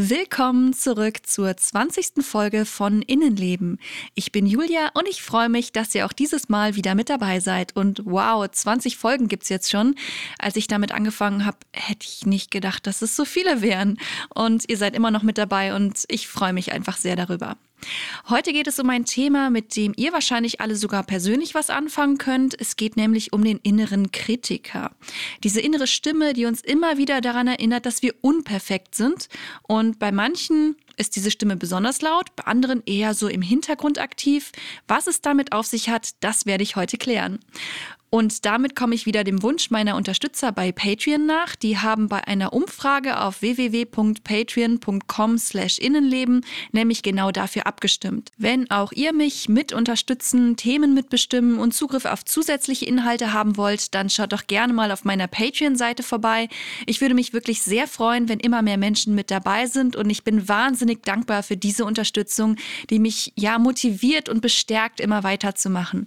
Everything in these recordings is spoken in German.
Willkommen zurück zur 20. Folge von Innenleben. Ich bin Julia und ich freue mich, dass ihr auch dieses Mal wieder mit dabei seid. Und wow, 20 Folgen gibt's jetzt schon. Als ich damit angefangen habe, hätte ich nicht gedacht, dass es so viele wären. Und ihr seid immer noch mit dabei und ich freue mich einfach sehr darüber. Heute geht es um ein Thema, mit dem ihr wahrscheinlich alle sogar persönlich was anfangen könnt. Es geht nämlich um den inneren Kritiker. Diese innere Stimme, die uns immer wieder daran erinnert, dass wir unperfekt sind. Und bei manchen ist diese Stimme besonders laut, bei anderen eher so im Hintergrund aktiv. Was es damit auf sich hat, das werde ich heute klären. Und damit komme ich wieder dem Wunsch meiner Unterstützer bei Patreon nach. Die haben bei einer Umfrage auf www.patreon.com/innenleben nämlich genau dafür abgestimmt. Wenn auch ihr mich mit unterstützen, Themen mitbestimmen und Zugriff auf zusätzliche Inhalte haben wollt, dann schaut doch gerne mal auf meiner Patreon-Seite vorbei. Ich würde mich wirklich sehr freuen, wenn immer mehr Menschen mit dabei sind und ich bin wahnsinnig dankbar für diese Unterstützung, die mich ja motiviert und bestärkt, immer weiterzumachen.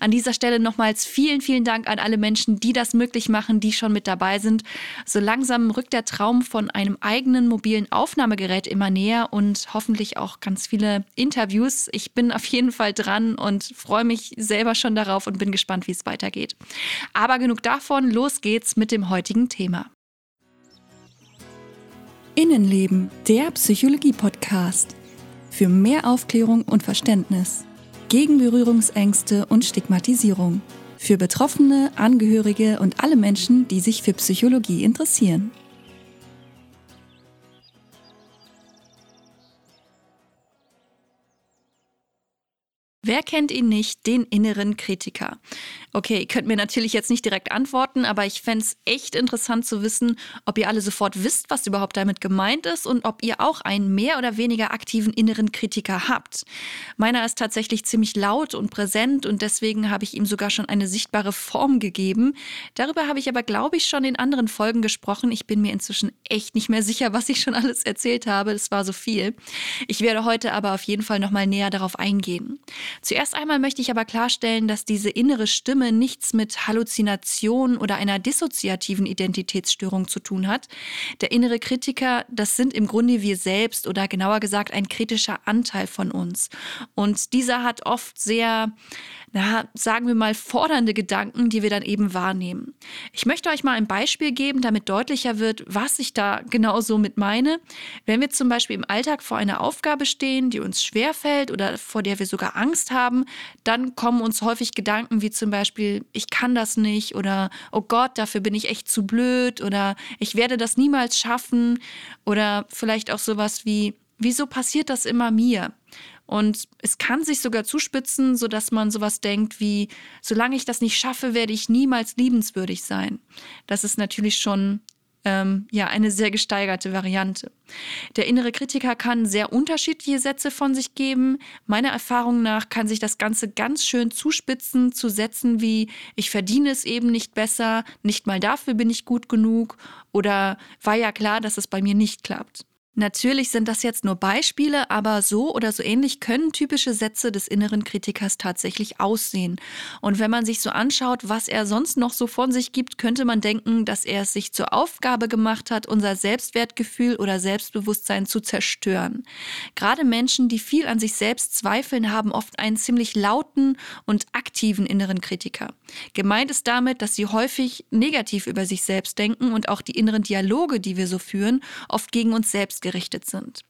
An dieser Stelle nochmals vielen vielen Dank an alle Menschen, die das möglich machen, die schon mit dabei sind. So langsam rückt der Traum von einem eigenen mobilen Aufnahmegerät immer näher und hoffentlich auch ganz viele Interviews. Ich bin auf jeden Fall dran und freue mich selber schon darauf und bin gespannt, wie es weitergeht. Aber genug davon, los geht's mit dem heutigen Thema. Innenleben, der Psychologie-Podcast. Für mehr Aufklärung und Verständnis. Gegen Berührungsängste und Stigmatisierung für Betroffene, Angehörige und alle Menschen, die sich für Psychologie interessieren. Wer kennt ihn nicht, den inneren Kritiker? Okay, ihr könnt mir natürlich jetzt nicht direkt antworten, aber ich fände es echt interessant zu wissen, ob ihr alle sofort wisst, was überhaupt damit gemeint ist und ob ihr auch einen mehr oder weniger aktiven inneren Kritiker habt. Meiner ist tatsächlich ziemlich laut und präsent und deswegen habe ich ihm sogar schon eine sichtbare Form gegeben. Darüber habe ich aber, glaube ich, schon in anderen Folgen gesprochen. Ich bin mir inzwischen echt nicht mehr sicher, was ich schon alles erzählt habe. Es war so viel. Ich werde heute aber auf jeden Fall nochmal näher darauf eingehen. Zuerst einmal möchte ich aber klarstellen, dass diese innere Stimme nichts mit Halluzination oder einer dissoziativen Identitätsstörung zu tun hat. Der innere Kritiker, das sind im Grunde wir selbst oder genauer gesagt ein kritischer Anteil von uns. Und dieser hat oft sehr na, sagen wir mal, fordernde Gedanken, die wir dann eben wahrnehmen. Ich möchte euch mal ein Beispiel geben, damit deutlicher wird, was ich da genau so mit meine. Wenn wir zum Beispiel im Alltag vor einer Aufgabe stehen, die uns schwerfällt oder vor der wir sogar Angst haben, dann kommen uns häufig Gedanken wie zum Beispiel, ich kann das nicht oder oh Gott, dafür bin ich echt zu blöd oder ich werde das niemals schaffen oder vielleicht auch sowas wie, wieso passiert das immer mir? Und es kann sich sogar zuspitzen, sodass man sowas denkt wie, solange ich das nicht schaffe, werde ich niemals liebenswürdig sein. Das ist natürlich schon ähm, ja eine sehr gesteigerte Variante. Der innere Kritiker kann sehr unterschiedliche Sätze von sich geben. Meiner Erfahrung nach kann sich das Ganze ganz schön zuspitzen zu Sätzen wie ich verdiene es eben nicht besser, nicht mal dafür bin ich gut genug oder war ja klar, dass es bei mir nicht klappt. Natürlich sind das jetzt nur Beispiele, aber so oder so ähnlich können typische Sätze des inneren Kritikers tatsächlich aussehen. Und wenn man sich so anschaut, was er sonst noch so von sich gibt, könnte man denken, dass er es sich zur Aufgabe gemacht hat, unser Selbstwertgefühl oder Selbstbewusstsein zu zerstören. Gerade Menschen, die viel an sich selbst zweifeln, haben oft einen ziemlich lauten und aktiven inneren Kritiker. Gemeint ist damit, dass sie häufig negativ über sich selbst denken und auch die inneren Dialoge, die wir so führen, oft gegen uns selbst gerichtet sind.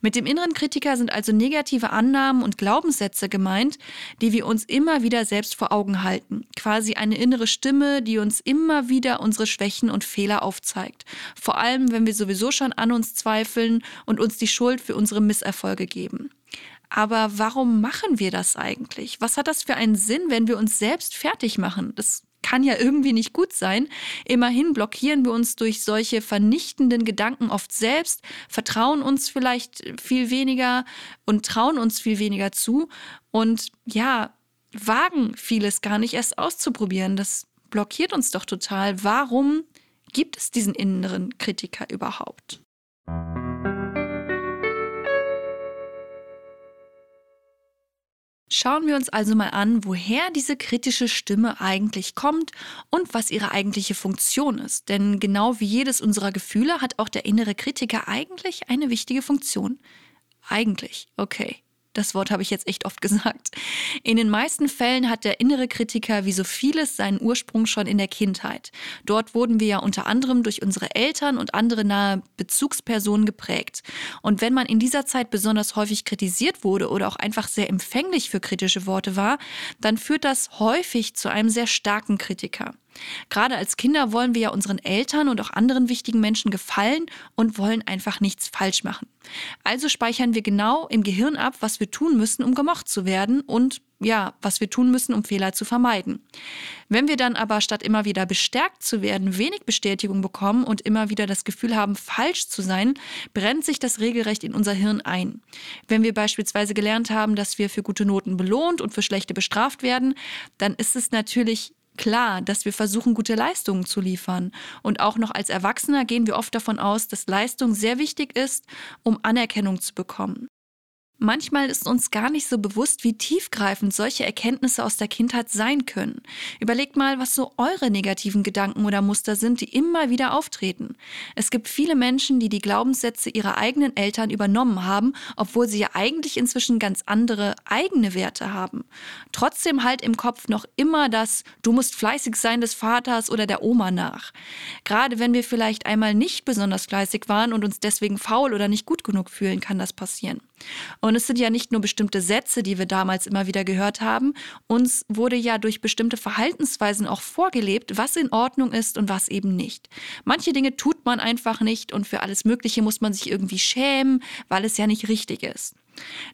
Mit dem inneren Kritiker sind also negative Annahmen und Glaubenssätze gemeint, die wir uns immer wieder selbst vor Augen halten. Quasi eine innere Stimme, die uns immer wieder unsere Schwächen und Fehler aufzeigt. Vor allem, wenn wir sowieso schon an uns zweifeln und uns die Schuld für unsere Misserfolge geben. Aber warum machen wir das eigentlich? Was hat das für einen Sinn, wenn wir uns selbst fertig machen? Das kann ja irgendwie nicht gut sein. Immerhin blockieren wir uns durch solche vernichtenden Gedanken oft selbst, vertrauen uns vielleicht viel weniger und trauen uns viel weniger zu und ja, wagen vieles gar nicht erst auszuprobieren. Das blockiert uns doch total. Warum gibt es diesen inneren Kritiker überhaupt? Schauen wir uns also mal an, woher diese kritische Stimme eigentlich kommt und was ihre eigentliche Funktion ist. Denn genau wie jedes unserer Gefühle hat auch der innere Kritiker eigentlich eine wichtige Funktion. Eigentlich, okay. Das Wort habe ich jetzt echt oft gesagt. In den meisten Fällen hat der innere Kritiker wie so vieles seinen Ursprung schon in der Kindheit. Dort wurden wir ja unter anderem durch unsere Eltern und andere nahe Bezugspersonen geprägt. Und wenn man in dieser Zeit besonders häufig kritisiert wurde oder auch einfach sehr empfänglich für kritische Worte war, dann führt das häufig zu einem sehr starken Kritiker. Gerade als Kinder wollen wir ja unseren Eltern und auch anderen wichtigen Menschen gefallen und wollen einfach nichts falsch machen. Also speichern wir genau im Gehirn ab, was wir tun müssen, um gemocht zu werden und ja, was wir tun müssen, um Fehler zu vermeiden. Wenn wir dann aber statt immer wieder bestärkt zu werden, wenig Bestätigung bekommen und immer wieder das Gefühl haben, falsch zu sein, brennt sich das regelrecht in unser Hirn ein. Wenn wir beispielsweise gelernt haben, dass wir für gute Noten belohnt und für schlechte bestraft werden, dann ist es natürlich klar, dass wir versuchen, gute Leistungen zu liefern. Und auch noch als Erwachsener gehen wir oft davon aus, dass Leistung sehr wichtig ist, um Anerkennung zu bekommen. Manchmal ist uns gar nicht so bewusst, wie tiefgreifend solche Erkenntnisse aus der Kindheit sein können. Überlegt mal, was so eure negativen Gedanken oder Muster sind, die immer wieder auftreten. Es gibt viele Menschen, die die Glaubenssätze ihrer eigenen Eltern übernommen haben, obwohl sie ja eigentlich inzwischen ganz andere eigene Werte haben. Trotzdem halt im Kopf noch immer das Du musst fleißig sein des Vaters oder der Oma nach. Gerade wenn wir vielleicht einmal nicht besonders fleißig waren und uns deswegen faul oder nicht gut genug fühlen, kann das passieren. Und es sind ja nicht nur bestimmte Sätze, die wir damals immer wieder gehört haben. Uns wurde ja durch bestimmte Verhaltensweisen auch vorgelebt, was in Ordnung ist und was eben nicht. Manche Dinge tut man einfach nicht und für alles Mögliche muss man sich irgendwie schämen, weil es ja nicht richtig ist.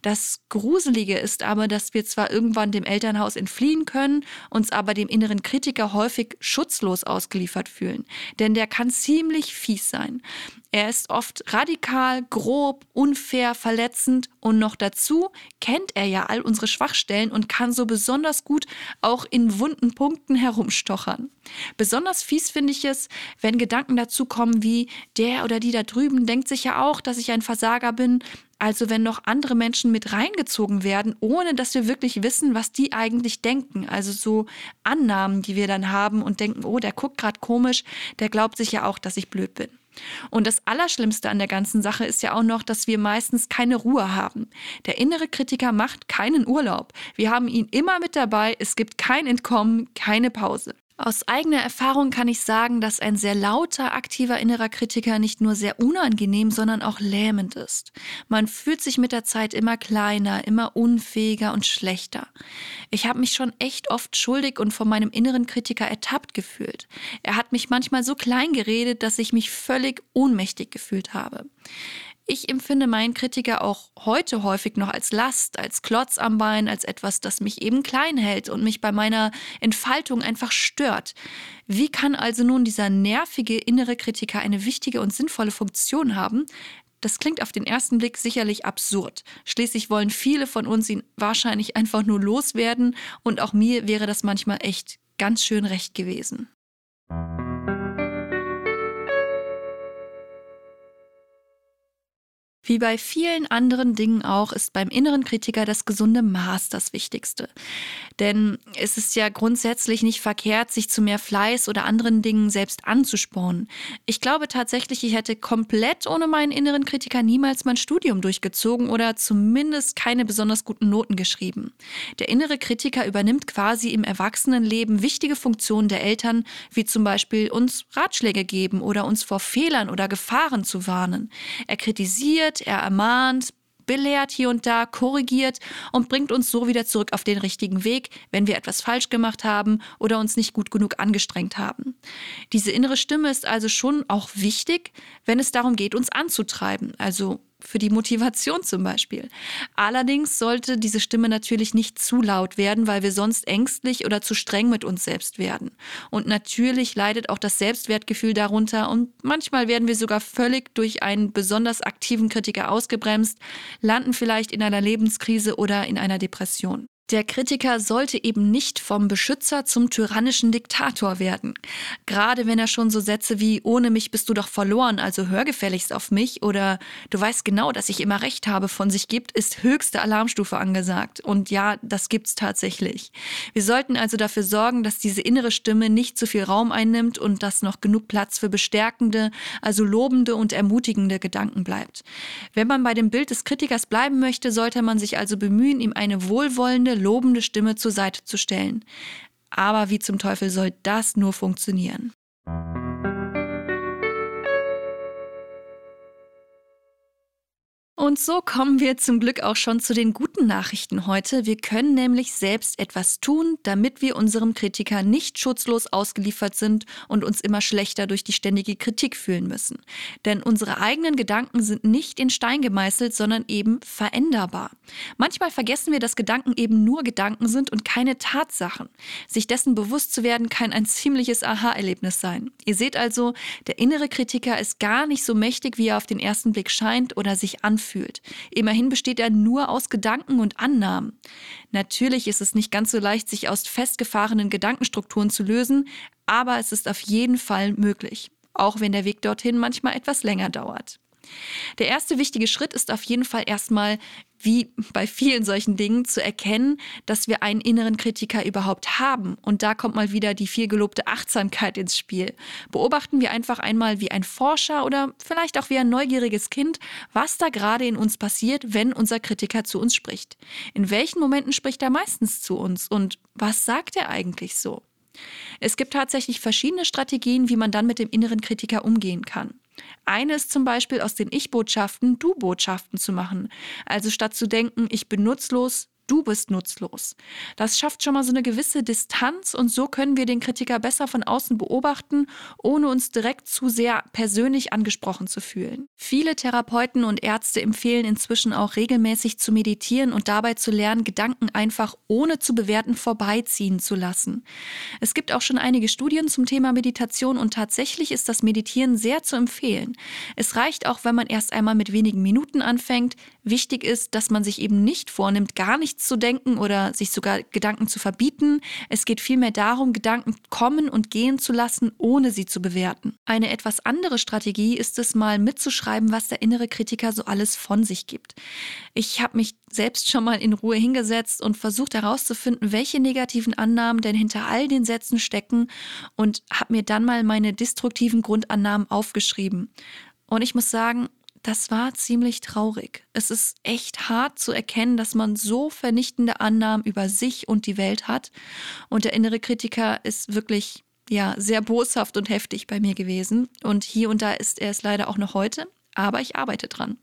Das Gruselige ist aber, dass wir zwar irgendwann dem Elternhaus entfliehen können, uns aber dem inneren Kritiker häufig schutzlos ausgeliefert fühlen. Denn der kann ziemlich fies sein. Er ist oft radikal, grob, unfair, verletzend und noch dazu kennt er ja all unsere Schwachstellen und kann so besonders gut auch in wunden Punkten herumstochern. Besonders fies finde ich es, wenn Gedanken dazu kommen wie der oder die da drüben denkt sich ja auch, dass ich ein Versager bin, also wenn noch andere Menschen mit reingezogen werden, ohne dass wir wirklich wissen, was die eigentlich denken. Also so Annahmen, die wir dann haben und denken, oh, der guckt gerade komisch, der glaubt sich ja auch, dass ich blöd bin. Und das Allerschlimmste an der ganzen Sache ist ja auch noch, dass wir meistens keine Ruhe haben. Der innere Kritiker macht keinen Urlaub. Wir haben ihn immer mit dabei. Es gibt kein Entkommen, keine Pause. Aus eigener Erfahrung kann ich sagen, dass ein sehr lauter, aktiver innerer Kritiker nicht nur sehr unangenehm, sondern auch lähmend ist. Man fühlt sich mit der Zeit immer kleiner, immer unfähiger und schlechter. Ich habe mich schon echt oft schuldig und von meinem inneren Kritiker ertappt gefühlt. Er hat mich manchmal so klein geredet, dass ich mich völlig ohnmächtig gefühlt habe. Ich empfinde meinen Kritiker auch heute häufig noch als Last, als Klotz am Bein, als etwas, das mich eben klein hält und mich bei meiner Entfaltung einfach stört. Wie kann also nun dieser nervige innere Kritiker eine wichtige und sinnvolle Funktion haben? Das klingt auf den ersten Blick sicherlich absurd. Schließlich wollen viele von uns ihn wahrscheinlich einfach nur loswerden und auch mir wäre das manchmal echt ganz schön recht gewesen. Wie bei vielen anderen Dingen auch ist beim inneren Kritiker das gesunde Maß das Wichtigste. Denn es ist ja grundsätzlich nicht verkehrt, sich zu mehr Fleiß oder anderen Dingen selbst anzuspornen. Ich glaube tatsächlich, ich hätte komplett ohne meinen inneren Kritiker niemals mein Studium durchgezogen oder zumindest keine besonders guten Noten geschrieben. Der innere Kritiker übernimmt quasi im Erwachsenenleben wichtige Funktionen der Eltern, wie zum Beispiel uns Ratschläge geben oder uns vor Fehlern oder Gefahren zu warnen. Er kritisiert, er ermahnt, belehrt hier und da, korrigiert und bringt uns so wieder zurück auf den richtigen Weg, wenn wir etwas falsch gemacht haben oder uns nicht gut genug angestrengt haben. Diese innere Stimme ist also schon auch wichtig, wenn es darum geht, uns anzutreiben, also für die Motivation zum Beispiel. Allerdings sollte diese Stimme natürlich nicht zu laut werden, weil wir sonst ängstlich oder zu streng mit uns selbst werden. Und natürlich leidet auch das Selbstwertgefühl darunter und manchmal werden wir sogar völlig durch einen besonders aktiven Kritiker ausgebremst, landen vielleicht in einer Lebenskrise oder in einer Depression. Der Kritiker sollte eben nicht vom Beschützer zum tyrannischen Diktator werden. Gerade wenn er schon so Sätze wie ohne mich bist du doch verloren, also hör gefälligst auf mich oder du weißt genau, dass ich immer recht habe von sich gibt, ist höchste Alarmstufe angesagt. Und ja, das gibt's tatsächlich. Wir sollten also dafür sorgen, dass diese innere Stimme nicht zu viel Raum einnimmt und dass noch genug Platz für bestärkende, also lobende und ermutigende Gedanken bleibt. Wenn man bei dem Bild des Kritikers bleiben möchte, sollte man sich also bemühen, ihm eine wohlwollende, lobende Stimme zur Seite zu stellen. Aber wie zum Teufel soll das nur funktionieren? Und so kommen wir zum Glück auch schon zu den guten Nachrichten heute. Wir können nämlich selbst etwas tun, damit wir unserem Kritiker nicht schutzlos ausgeliefert sind und uns immer schlechter durch die ständige Kritik fühlen müssen. Denn unsere eigenen Gedanken sind nicht in Stein gemeißelt, sondern eben veränderbar. Manchmal vergessen wir, dass Gedanken eben nur Gedanken sind und keine Tatsachen. Sich dessen bewusst zu werden, kann ein ziemliches Aha-Erlebnis sein. Ihr seht also, der innere Kritiker ist gar nicht so mächtig, wie er auf den ersten Blick scheint oder sich anfühlt fühlt. Immerhin besteht er nur aus Gedanken und Annahmen. Natürlich ist es nicht ganz so leicht, sich aus festgefahrenen Gedankenstrukturen zu lösen, aber es ist auf jeden Fall möglich, auch wenn der Weg dorthin manchmal etwas länger dauert. Der erste wichtige Schritt ist auf jeden Fall erstmal, wie bei vielen solchen Dingen, zu erkennen, dass wir einen inneren Kritiker überhaupt haben. Und da kommt mal wieder die viel gelobte Achtsamkeit ins Spiel. Beobachten wir einfach einmal wie ein Forscher oder vielleicht auch wie ein neugieriges Kind, was da gerade in uns passiert, wenn unser Kritiker zu uns spricht. In welchen Momenten spricht er meistens zu uns und was sagt er eigentlich so? Es gibt tatsächlich verschiedene Strategien, wie man dann mit dem inneren Kritiker umgehen kann. Eine ist zum Beispiel aus den Ich-Botschaften Du-Botschaften zu machen. Also statt zu denken, ich bin nutzlos, du bist nutzlos. Das schafft schon mal so eine gewisse Distanz und so können wir den Kritiker besser von außen beobachten, ohne uns direkt zu sehr persönlich angesprochen zu fühlen. Viele Therapeuten und Ärzte empfehlen inzwischen auch regelmäßig zu meditieren und dabei zu lernen, Gedanken einfach ohne zu bewerten vorbeiziehen zu lassen. Es gibt auch schon einige Studien zum Thema Meditation und tatsächlich ist das Meditieren sehr zu empfehlen. Es reicht auch, wenn man erst einmal mit wenigen Minuten anfängt. Wichtig ist, dass man sich eben nicht vornimmt, gar nichts nichts zu denken oder sich sogar Gedanken zu verbieten. Es geht vielmehr darum, Gedanken kommen und gehen zu lassen, ohne sie zu bewerten. Eine etwas andere Strategie ist es mal mitzuschreiben, was der innere Kritiker so alles von sich gibt. Ich habe mich selbst schon mal in Ruhe hingesetzt und versucht herauszufinden, welche negativen Annahmen denn hinter all den Sätzen stecken und habe mir dann mal meine destruktiven Grundannahmen aufgeschrieben. Und ich muss sagen, das war ziemlich traurig. Es ist echt hart zu erkennen, dass man so vernichtende Annahmen über sich und die Welt hat. Und der innere Kritiker ist wirklich, ja, sehr boshaft und heftig bei mir gewesen. Und hier und da ist er es leider auch noch heute aber ich arbeite dran.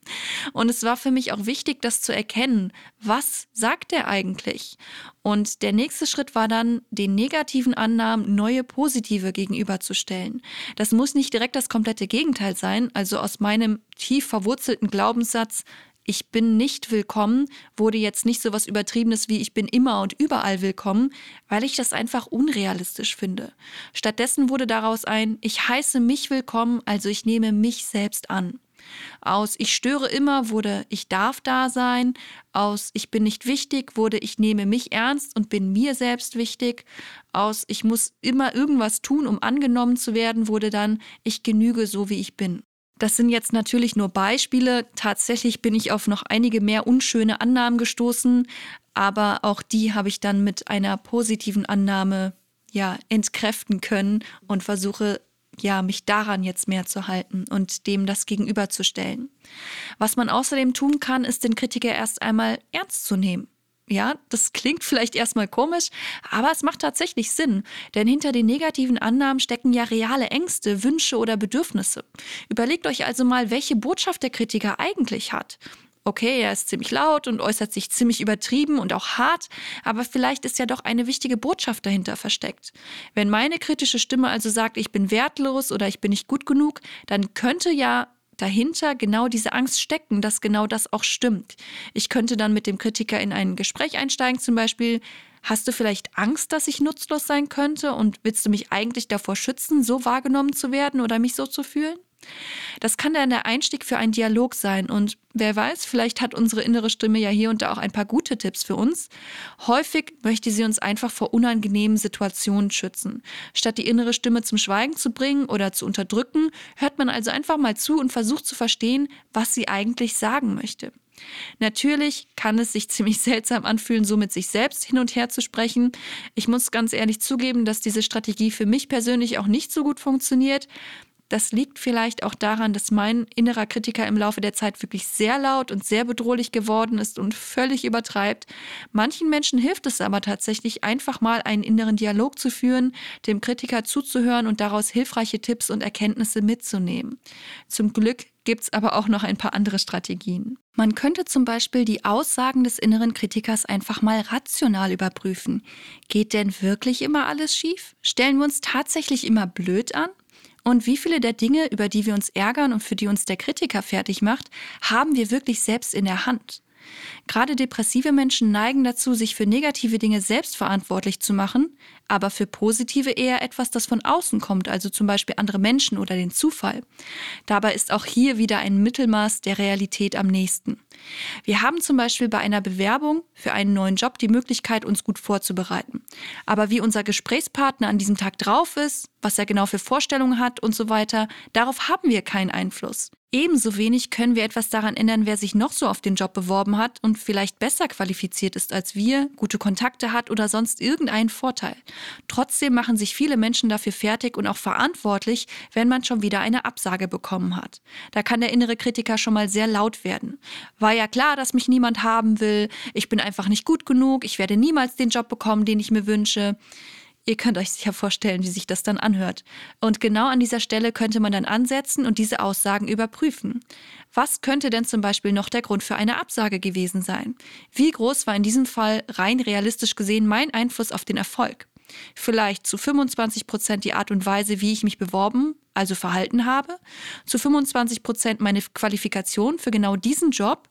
Und es war für mich auch wichtig, das zu erkennen. Was sagt er eigentlich? Und der nächste Schritt war dann, den negativen Annahmen neue positive gegenüberzustellen. Das muss nicht direkt das komplette Gegenteil sein. Also aus meinem tief verwurzelten Glaubenssatz, ich bin nicht willkommen, wurde jetzt nicht so was Übertriebenes wie ich bin immer und überall willkommen, weil ich das einfach unrealistisch finde. Stattdessen wurde daraus ein, ich heiße mich willkommen, also ich nehme mich selbst an. Aus Ich störe immer wurde Ich darf da sein. Aus Ich bin nicht wichtig wurde Ich nehme mich ernst und bin mir selbst wichtig. Aus Ich muss immer irgendwas tun, um angenommen zu werden, wurde dann Ich genüge so, wie ich bin. Das sind jetzt natürlich nur Beispiele. Tatsächlich bin ich auf noch einige mehr unschöne Annahmen gestoßen, aber auch die habe ich dann mit einer positiven Annahme ja entkräften können und versuche ja, mich daran jetzt mehr zu halten und dem das gegenüberzustellen. Was man außerdem tun kann, ist den Kritiker erst einmal ernst zu nehmen. Ja, das klingt vielleicht erstmal komisch, aber es macht tatsächlich Sinn, denn hinter den negativen Annahmen stecken ja reale Ängste, Wünsche oder Bedürfnisse. Überlegt euch also mal, welche Botschaft der Kritiker eigentlich hat okay, er ist ziemlich laut und äußert sich ziemlich übertrieben und auch hart, aber vielleicht ist ja doch eine wichtige Botschaft dahinter versteckt. Wenn meine kritische Stimme also sagt, ich bin wertlos oder ich bin nicht gut genug, dann könnte ja dahinter genau diese Angst stecken, dass genau das auch stimmt. Ich könnte dann mit dem Kritiker in ein Gespräch einsteigen, zum Beispiel, hast du vielleicht Angst, dass ich nutzlos sein könnte und willst du mich eigentlich davor schützen, so wahrgenommen zu werden oder mich so zu fühlen? Das kann dann der Einstieg für einen Dialog sein und wer weiß, vielleicht hat unsere innere Stimme ja hier und da auch ein paar gute Tipps für uns. Häufig möchte sie uns einfach vor unangenehmen Situationen schützen. Statt die innere Stimme zum Schweigen zu bringen oder zu unterdrücken, hört man also einfach mal zu und versucht zu verstehen, was sie eigentlich sagen möchte. Natürlich kann es sich ziemlich seltsam anfühlen, so mit sich selbst hin und her zu sprechen. Ich muss ganz ehrlich zugeben, dass diese Strategie für mich persönlich auch nicht so gut funktioniert. Das liegt vielleicht auch daran, dass mein innerer Kritiker im Laufe der Zeit wirklich sehr laut und sehr bedrohlich geworden ist und völlig übertreibt. Manchen Menschen hilft es aber tatsächlich, einfach mal einen inneren Dialog zu führen, dem Kritiker zuzuhören und daraus hilfreiche Tipps und Erkenntnisse mitzunehmen. Zum Glück gibt es aber auch noch ein paar andere Strategien. Man könnte zum Beispiel die Aussagen des inneren Kritikers einfach mal rational überprüfen. Geht denn wirklich immer alles schief? Stellen wir uns tatsächlich immer blöd an? Und wie viele der Dinge, über die wir uns ärgern und für die uns der Kritiker fertig macht, haben wir wirklich selbst in der Hand? Gerade depressive Menschen neigen dazu, sich für negative Dinge selbst verantwortlich zu machen, aber für positive eher etwas, das von außen kommt, also zum Beispiel andere Menschen oder den Zufall. Dabei ist auch hier wieder ein Mittelmaß der Realität am nächsten. Wir haben zum Beispiel bei einer Bewerbung für einen neuen Job die Möglichkeit, uns gut vorzubereiten. Aber wie unser Gesprächspartner an diesem Tag drauf ist, was er genau für Vorstellungen hat und so weiter, darauf haben wir keinen Einfluss. Ebenso wenig können wir etwas daran ändern, wer sich noch so auf den Job beworben hat und vielleicht besser qualifiziert ist als wir, gute Kontakte hat oder sonst irgendeinen Vorteil. Trotzdem machen sich viele Menschen dafür fertig und auch verantwortlich, wenn man schon wieder eine Absage bekommen hat. Da kann der innere Kritiker schon mal sehr laut werden. War ja klar, dass mich niemand haben will, ich bin einfach nicht gut genug, ich werde niemals den Job bekommen, den ich mir wünsche. Ihr könnt euch sicher vorstellen, wie sich das dann anhört. Und genau an dieser Stelle könnte man dann ansetzen und diese Aussagen überprüfen. Was könnte denn zum Beispiel noch der Grund für eine Absage gewesen sein? Wie groß war in diesem Fall rein realistisch gesehen mein Einfluss auf den Erfolg? Vielleicht zu 25 Prozent die Art und Weise, wie ich mich beworben, also verhalten habe, zu 25 Prozent meine Qualifikation für genau diesen Job.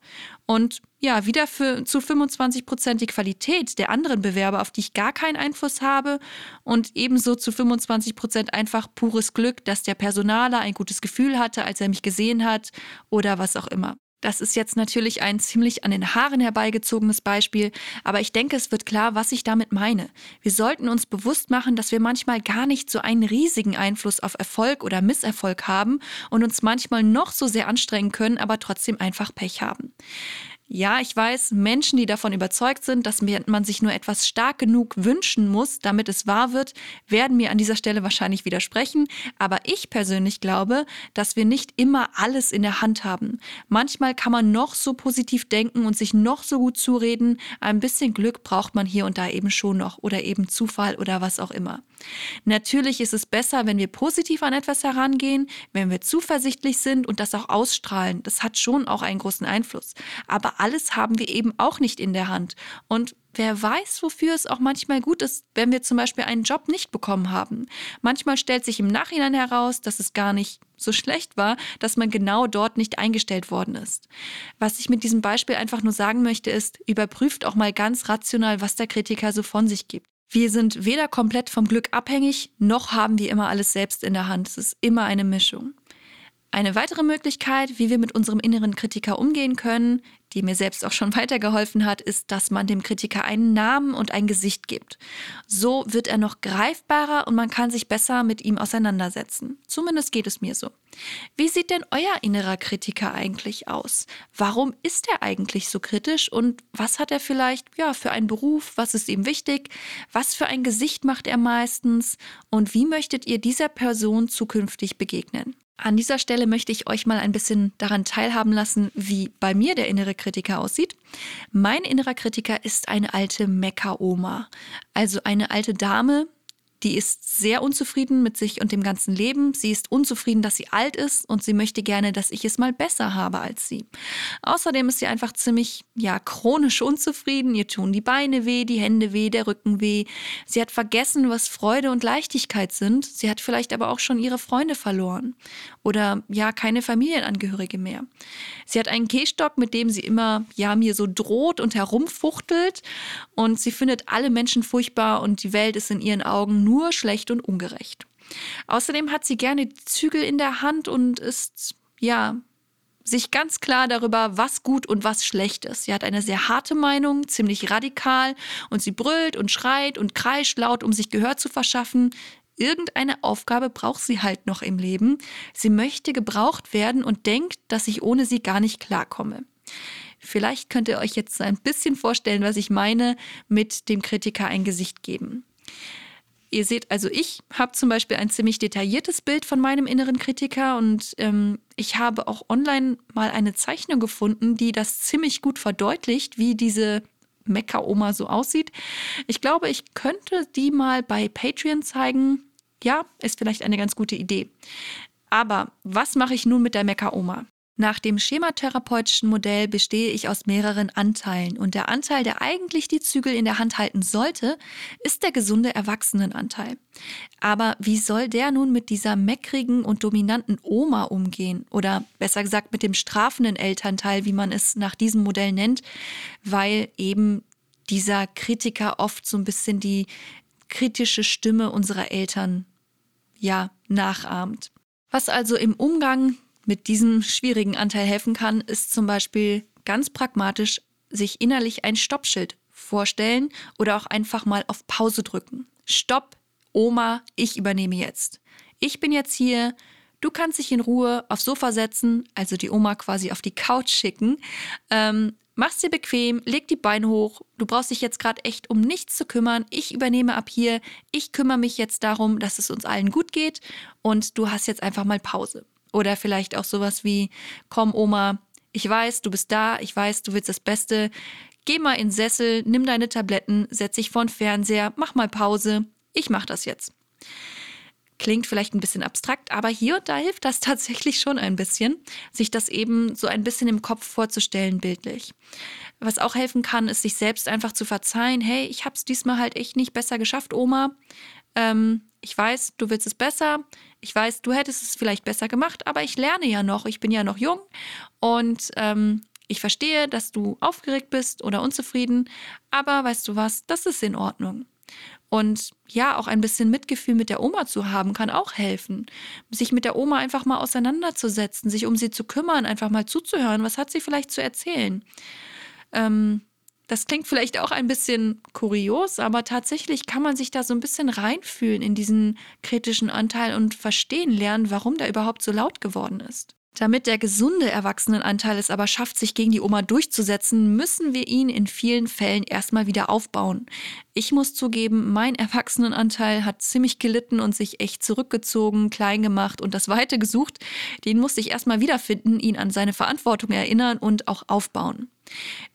Und ja, wieder für zu 25 Prozent die Qualität der anderen Bewerber, auf die ich gar keinen Einfluss habe. Und ebenso zu 25 Prozent einfach pures Glück, dass der Personaler ein gutes Gefühl hatte, als er mich gesehen hat oder was auch immer. Das ist jetzt natürlich ein ziemlich an den Haaren herbeigezogenes Beispiel, aber ich denke, es wird klar, was ich damit meine. Wir sollten uns bewusst machen, dass wir manchmal gar nicht so einen riesigen Einfluss auf Erfolg oder Misserfolg haben und uns manchmal noch so sehr anstrengen können, aber trotzdem einfach Pech haben. Ja, ich weiß, Menschen, die davon überzeugt sind, dass man sich nur etwas stark genug wünschen muss, damit es wahr wird, werden mir an dieser Stelle wahrscheinlich widersprechen. Aber ich persönlich glaube, dass wir nicht immer alles in der Hand haben. Manchmal kann man noch so positiv denken und sich noch so gut zureden. Ein bisschen Glück braucht man hier und da eben schon noch oder eben Zufall oder was auch immer. Natürlich ist es besser, wenn wir positiv an etwas herangehen, wenn wir zuversichtlich sind und das auch ausstrahlen. Das hat schon auch einen großen Einfluss. Aber alles haben wir eben auch nicht in der Hand. Und Wer weiß, wofür es auch manchmal gut ist, wenn wir zum Beispiel einen Job nicht bekommen haben. Manchmal stellt sich im Nachhinein heraus, dass es gar nicht so schlecht war, dass man genau dort nicht eingestellt worden ist. Was ich mit diesem Beispiel einfach nur sagen möchte, ist, überprüft auch mal ganz rational, was der Kritiker so von sich gibt. Wir sind weder komplett vom Glück abhängig, noch haben wir immer alles selbst in der Hand. Es ist immer eine Mischung. Eine weitere Möglichkeit, wie wir mit unserem inneren Kritiker umgehen können, die mir selbst auch schon weitergeholfen hat, ist, dass man dem Kritiker einen Namen und ein Gesicht gibt. So wird er noch greifbarer und man kann sich besser mit ihm auseinandersetzen. Zumindest geht es mir so. Wie sieht denn euer innerer Kritiker eigentlich aus? Warum ist er eigentlich so kritisch und was hat er vielleicht ja für einen Beruf? Was ist ihm wichtig? Was für ein Gesicht macht er meistens? Und wie möchtet ihr dieser Person zukünftig begegnen? An dieser Stelle möchte ich euch mal ein bisschen daran teilhaben lassen, wie bei mir der innere Kritiker aussieht. Mein innerer Kritiker ist eine alte Meckeroma, also eine alte Dame, die ist sehr unzufrieden mit sich und dem ganzen Leben. Sie ist unzufrieden, dass sie alt ist und sie möchte gerne, dass ich es mal besser habe als sie. Außerdem ist sie einfach ziemlich, ja, chronisch unzufrieden. Ihr tun die Beine weh, die Hände weh, der Rücken weh. Sie hat vergessen, was Freude und Leichtigkeit sind. Sie hat vielleicht aber auch schon ihre Freunde verloren oder ja, keine Familienangehörige mehr. Sie hat einen Gehstock, mit dem sie immer, ja, mir so droht und herumfuchtelt und sie findet alle Menschen furchtbar und die Welt ist in ihren Augen nur schlecht und ungerecht. Außerdem hat sie gerne die Zügel in der Hand und ist, ja, sich ganz klar darüber, was gut und was schlecht ist. Sie hat eine sehr harte Meinung, ziemlich radikal und sie brüllt und schreit und kreischt laut, um sich Gehör zu verschaffen. Irgendeine Aufgabe braucht sie halt noch im Leben. Sie möchte gebraucht werden und denkt, dass ich ohne sie gar nicht klarkomme. Vielleicht könnt ihr euch jetzt ein bisschen vorstellen, was ich meine mit dem Kritiker ein Gesicht geben. Ihr seht also, ich habe zum Beispiel ein ziemlich detailliertes Bild von meinem inneren Kritiker und ähm, ich habe auch online mal eine Zeichnung gefunden, die das ziemlich gut verdeutlicht, wie diese Mecker-Oma so aussieht. Ich glaube, ich könnte die mal bei Patreon zeigen. Ja, ist vielleicht eine ganz gute Idee. Aber was mache ich nun mit der Mecker-Oma? Nach dem schematherapeutischen Modell bestehe ich aus mehreren Anteilen und der Anteil, der eigentlich die Zügel in der Hand halten sollte, ist der gesunde Erwachsenenanteil. Aber wie soll der nun mit dieser meckrigen und dominanten Oma umgehen oder besser gesagt mit dem strafenden Elternteil, wie man es nach diesem Modell nennt, weil eben dieser Kritiker oft so ein bisschen die kritische Stimme unserer Eltern ja nachahmt. Was also im Umgang mit diesem schwierigen Anteil helfen kann, ist zum Beispiel ganz pragmatisch sich innerlich ein Stoppschild vorstellen oder auch einfach mal auf Pause drücken. Stopp, Oma, ich übernehme jetzt. Ich bin jetzt hier, du kannst dich in Ruhe aufs Sofa setzen, also die Oma quasi auf die Couch schicken. Ähm, mach's dir bequem, leg die Beine hoch, du brauchst dich jetzt gerade echt um nichts zu kümmern. Ich übernehme ab hier, ich kümmere mich jetzt darum, dass es uns allen gut geht und du hast jetzt einfach mal Pause. Oder vielleicht auch sowas wie, komm Oma, ich weiß, du bist da, ich weiß, du willst das Beste. Geh mal in den Sessel, nimm deine Tabletten, setz dich vor den Fernseher, mach mal Pause. Ich mach das jetzt. Klingt vielleicht ein bisschen abstrakt, aber hier und da hilft das tatsächlich schon ein bisschen, sich das eben so ein bisschen im Kopf vorzustellen, bildlich. Was auch helfen kann, ist sich selbst einfach zu verzeihen, hey, ich hab's diesmal halt echt nicht besser geschafft, Oma. Ähm, ich weiß, du willst es besser. Ich weiß, du hättest es vielleicht besser gemacht, aber ich lerne ja noch. Ich bin ja noch jung und ähm, ich verstehe, dass du aufgeregt bist oder unzufrieden. Aber weißt du was, das ist in Ordnung. Und ja, auch ein bisschen Mitgefühl mit der Oma zu haben, kann auch helfen. Sich mit der Oma einfach mal auseinanderzusetzen, sich um sie zu kümmern, einfach mal zuzuhören. Was hat sie vielleicht zu erzählen? Ähm, das klingt vielleicht auch ein bisschen kurios, aber tatsächlich kann man sich da so ein bisschen reinfühlen in diesen kritischen Anteil und verstehen lernen, warum der überhaupt so laut geworden ist. Damit der gesunde Erwachsenenanteil es aber schafft, sich gegen die Oma durchzusetzen, müssen wir ihn in vielen Fällen erstmal wieder aufbauen. Ich muss zugeben, mein Erwachsenenanteil hat ziemlich gelitten und sich echt zurückgezogen, klein gemacht und das Weite gesucht. Den musste ich erstmal wiederfinden, ihn an seine Verantwortung erinnern und auch aufbauen.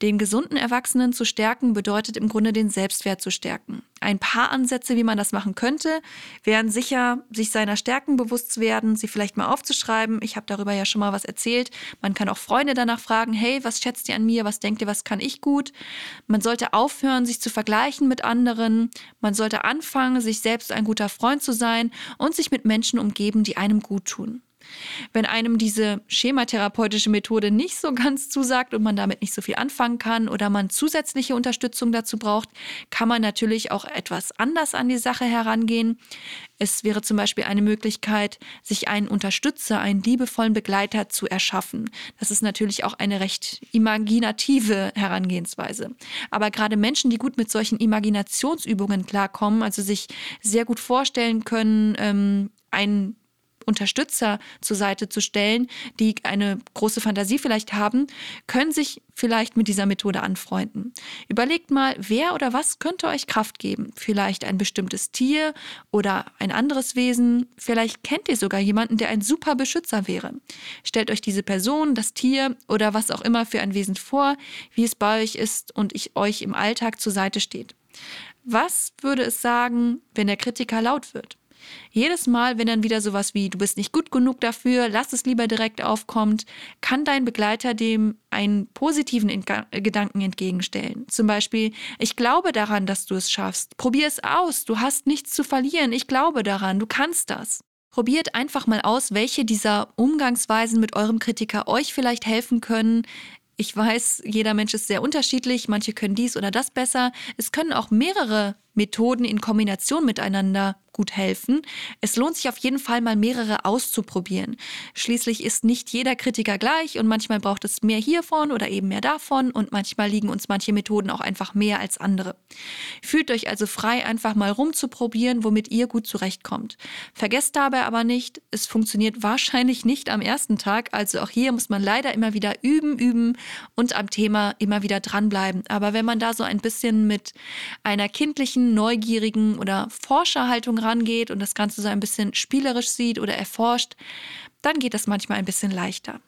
Den gesunden Erwachsenen zu stärken bedeutet im Grunde den Selbstwert zu stärken. Ein paar Ansätze, wie man das machen könnte, wären sicher, sich seiner Stärken bewusst werden, sie vielleicht mal aufzuschreiben. Ich habe darüber ja schon mal was erzählt. Man kann auch Freunde danach fragen, hey, was schätzt ihr an mir? Was denkt ihr, was kann ich gut? Man sollte aufhören, sich zu vergleichen mit anderen. Man sollte anfangen, sich selbst ein guter Freund zu sein und sich mit Menschen umgeben, die einem gut tun. Wenn einem diese schematherapeutische Methode nicht so ganz zusagt und man damit nicht so viel anfangen kann oder man zusätzliche Unterstützung dazu braucht, kann man natürlich auch etwas anders an die Sache herangehen. Es wäre zum Beispiel eine Möglichkeit, sich einen Unterstützer, einen liebevollen Begleiter zu erschaffen. Das ist natürlich auch eine recht imaginative Herangehensweise. Aber gerade Menschen, die gut mit solchen Imaginationsübungen klarkommen, also sich sehr gut vorstellen können, ähm, einen Unterstützer zur Seite zu stellen, die eine große Fantasie vielleicht haben, können sich vielleicht mit dieser Methode anfreunden. Überlegt mal, wer oder was könnte euch Kraft geben? Vielleicht ein bestimmtes Tier oder ein anderes Wesen. Vielleicht kennt ihr sogar jemanden, der ein super Beschützer wäre. Stellt euch diese Person, das Tier oder was auch immer für ein Wesen vor, wie es bei euch ist und ich euch im Alltag zur Seite steht. Was würde es sagen, wenn der Kritiker laut wird? Jedes Mal, wenn dann wieder sowas wie du bist nicht gut genug dafür, lass es lieber direkt aufkommt, kann dein Begleiter dem einen positiven Gedanken entgegenstellen. Zum Beispiel, ich glaube daran, dass du es schaffst. Probier es aus, du hast nichts zu verlieren. Ich glaube daran, du kannst das. Probiert einfach mal aus, welche dieser Umgangsweisen mit eurem Kritiker euch vielleicht helfen können, ich weiß, jeder Mensch ist sehr unterschiedlich, manche können dies oder das besser. Es können auch mehrere Methoden in Kombination miteinander gut helfen. Es lohnt sich auf jeden Fall mal mehrere auszuprobieren. Schließlich ist nicht jeder Kritiker gleich und manchmal braucht es mehr hiervon oder eben mehr davon und manchmal liegen uns manche Methoden auch einfach mehr als andere. Fühlt euch also frei, einfach mal rumzuprobieren, womit ihr gut zurechtkommt. Vergesst dabei aber nicht, es funktioniert wahrscheinlich nicht am ersten Tag, also auch hier muss man leider immer wieder üben, üben und am Thema immer wieder dranbleiben. Aber wenn man da so ein bisschen mit einer kindlichen, neugierigen oder Forscherhaltung rangeht und das Ganze so ein bisschen spielerisch sieht oder erforscht, dann geht das manchmal ein bisschen leichter.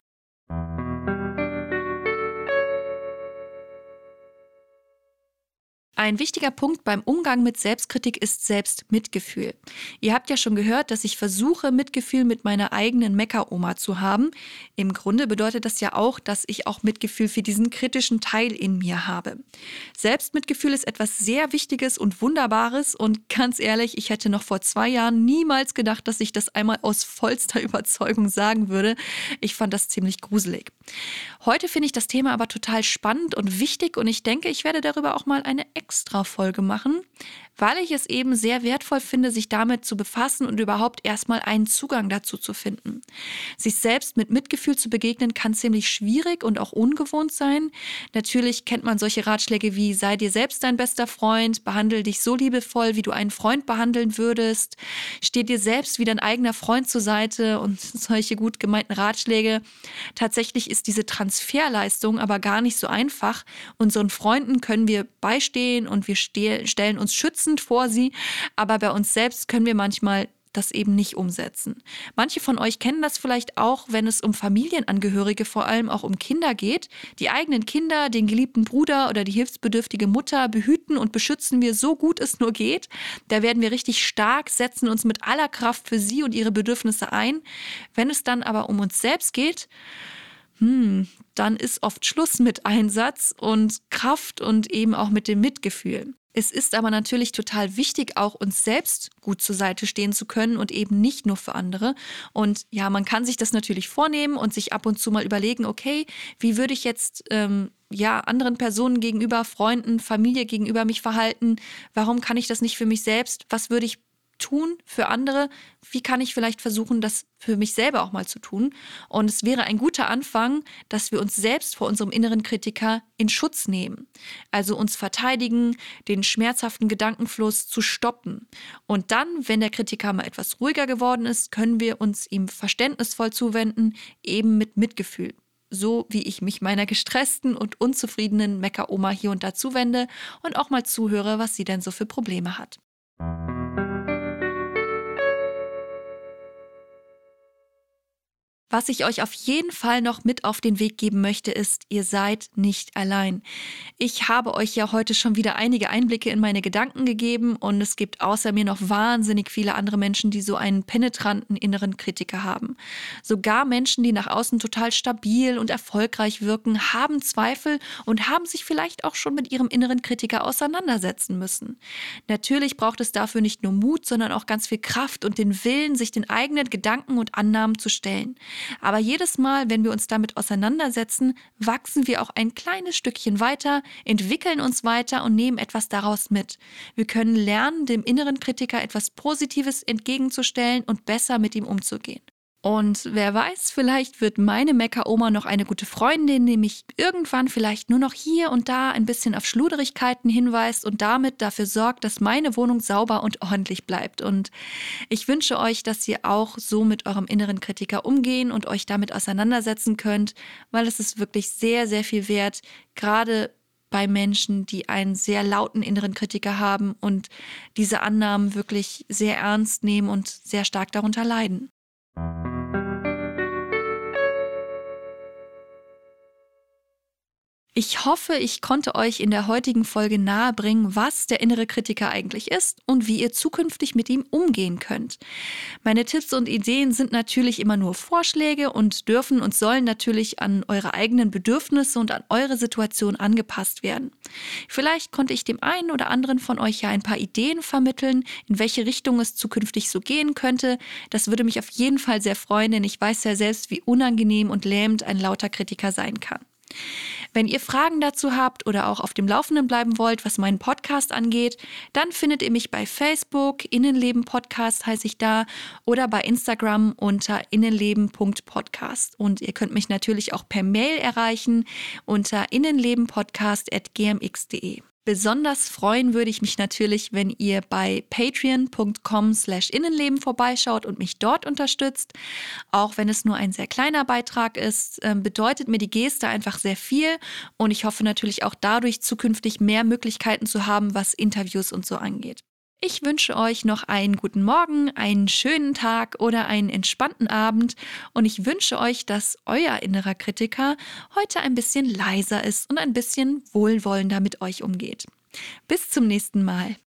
Ein wichtiger Punkt beim Umgang mit Selbstkritik ist Selbstmitgefühl. Ihr habt ja schon gehört, dass ich versuche, Mitgefühl mit meiner eigenen Meckeroma zu haben. Im Grunde bedeutet das ja auch, dass ich auch Mitgefühl für diesen kritischen Teil in mir habe. Selbstmitgefühl ist etwas sehr Wichtiges und Wunderbares und ganz ehrlich, ich hätte noch vor zwei Jahren niemals gedacht, dass ich das einmal aus vollster Überzeugung sagen würde. Ich fand das ziemlich gruselig. Heute finde ich das Thema aber total spannend und wichtig und ich denke, ich werde darüber auch mal eine Extra-Folge machen, weil ich es eben sehr wertvoll finde, sich damit zu befassen und überhaupt erstmal einen Zugang dazu zu finden. Sich selbst mit Mitgefühl zu begegnen kann ziemlich schwierig und auch ungewohnt sein. Natürlich kennt man solche Ratschläge wie sei dir selbst dein bester Freund, behandle dich so liebevoll, wie du einen Freund behandeln würdest, steh dir selbst wie dein eigener Freund zur Seite und solche gut gemeinten Ratschläge. Tatsächlich ist diese Transferleistung aber gar nicht so einfach. Unseren Freunden können wir beistehen und wir stellen uns schützen schützend vor sie, aber bei uns selbst können wir manchmal das eben nicht umsetzen. Manche von euch kennen das vielleicht auch, wenn es um Familienangehörige, vor allem auch um Kinder geht. Die eigenen Kinder, den geliebten Bruder oder die hilfsbedürftige Mutter behüten und beschützen wir so gut es nur geht. Da werden wir richtig stark, setzen uns mit aller Kraft für sie und ihre Bedürfnisse ein. Wenn es dann aber um uns selbst geht, hm, dann ist oft Schluss mit Einsatz und Kraft und eben auch mit dem Mitgefühl. Es ist aber natürlich total wichtig, auch uns selbst gut zur Seite stehen zu können und eben nicht nur für andere. Und ja, man kann sich das natürlich vornehmen und sich ab und zu mal überlegen, okay, wie würde ich jetzt ähm, ja anderen Personen gegenüber, Freunden, Familie gegenüber mich verhalten? Warum kann ich das nicht für mich selbst? Was würde ich tun für andere? Wie kann ich vielleicht versuchen, das für mich selber auch mal zu tun? Und es wäre ein guter Anfang, dass wir uns selbst vor unserem inneren Kritiker in Schutz nehmen. Also uns verteidigen, den schmerzhaften Gedankenfluss zu stoppen. Und dann, wenn der Kritiker mal etwas ruhiger geworden ist, können wir uns ihm verständnisvoll zuwenden, eben mit Mitgefühl so wie ich mich meiner gestressten und unzufriedenen Meckeroma hier und da zuwende und auch mal zuhöre, was sie denn so für Probleme hat. Was ich euch auf jeden Fall noch mit auf den Weg geben möchte, ist, ihr seid nicht allein. Ich habe euch ja heute schon wieder einige Einblicke in meine Gedanken gegeben und es gibt außer mir noch wahnsinnig viele andere Menschen, die so einen penetranten inneren Kritiker haben. Sogar Menschen, die nach außen total stabil und erfolgreich wirken, haben Zweifel und haben sich vielleicht auch schon mit ihrem inneren Kritiker auseinandersetzen müssen. Natürlich braucht es dafür nicht nur Mut, sondern auch ganz viel Kraft und den Willen, sich den eigenen Gedanken und Annahmen zu stellen. Aber jedes Mal, wenn wir uns damit auseinandersetzen, wachsen wir auch ein kleines Stückchen weiter, entwickeln uns weiter und nehmen etwas daraus mit. Wir können lernen, dem inneren Kritiker etwas Positives entgegenzustellen und besser mit ihm umzugehen. Und wer weiß, vielleicht wird meine Mecker-Oma noch eine gute Freundin, die mich irgendwann vielleicht nur noch hier und da ein bisschen auf Schluderigkeiten hinweist und damit dafür sorgt, dass meine Wohnung sauber und ordentlich bleibt. Und ich wünsche euch, dass ihr auch so mit eurem inneren Kritiker umgehen und euch damit auseinandersetzen könnt, weil es ist wirklich sehr, sehr viel wert, gerade bei Menschen, die einen sehr lauten inneren Kritiker haben und diese Annahmen wirklich sehr ernst nehmen und sehr stark darunter leiden. Ich hoffe, ich konnte euch in der heutigen Folge nahebringen, was der innere Kritiker eigentlich ist und wie ihr zukünftig mit ihm umgehen könnt. Meine Tipps und Ideen sind natürlich immer nur Vorschläge und dürfen und sollen natürlich an eure eigenen Bedürfnisse und an eure Situation angepasst werden. Vielleicht konnte ich dem einen oder anderen von euch ja ein paar Ideen vermitteln, in welche Richtung es zukünftig so gehen könnte. Das würde mich auf jeden Fall sehr freuen, denn ich weiß ja selbst, wie unangenehm und lähmend ein lauter Kritiker sein kann. Wenn ihr Fragen dazu habt oder auch auf dem Laufenden bleiben wollt, was meinen Podcast angeht, dann findet ihr mich bei Facebook, Innenleben Podcast heiße ich da, oder bei Instagram unter innenleben.podcast. Und ihr könnt mich natürlich auch per Mail erreichen unter innenlebenpodcast.gmx.de. Besonders freuen würde ich mich natürlich, wenn ihr bei patreon.com slash Innenleben vorbeischaut und mich dort unterstützt. Auch wenn es nur ein sehr kleiner Beitrag ist, ähm, bedeutet mir die Geste einfach sehr viel und ich hoffe natürlich auch dadurch zukünftig mehr Möglichkeiten zu haben, was Interviews und so angeht. Ich wünsche euch noch einen guten Morgen, einen schönen Tag oder einen entspannten Abend und ich wünsche euch, dass euer innerer Kritiker heute ein bisschen leiser ist und ein bisschen wohlwollender mit euch umgeht. Bis zum nächsten Mal.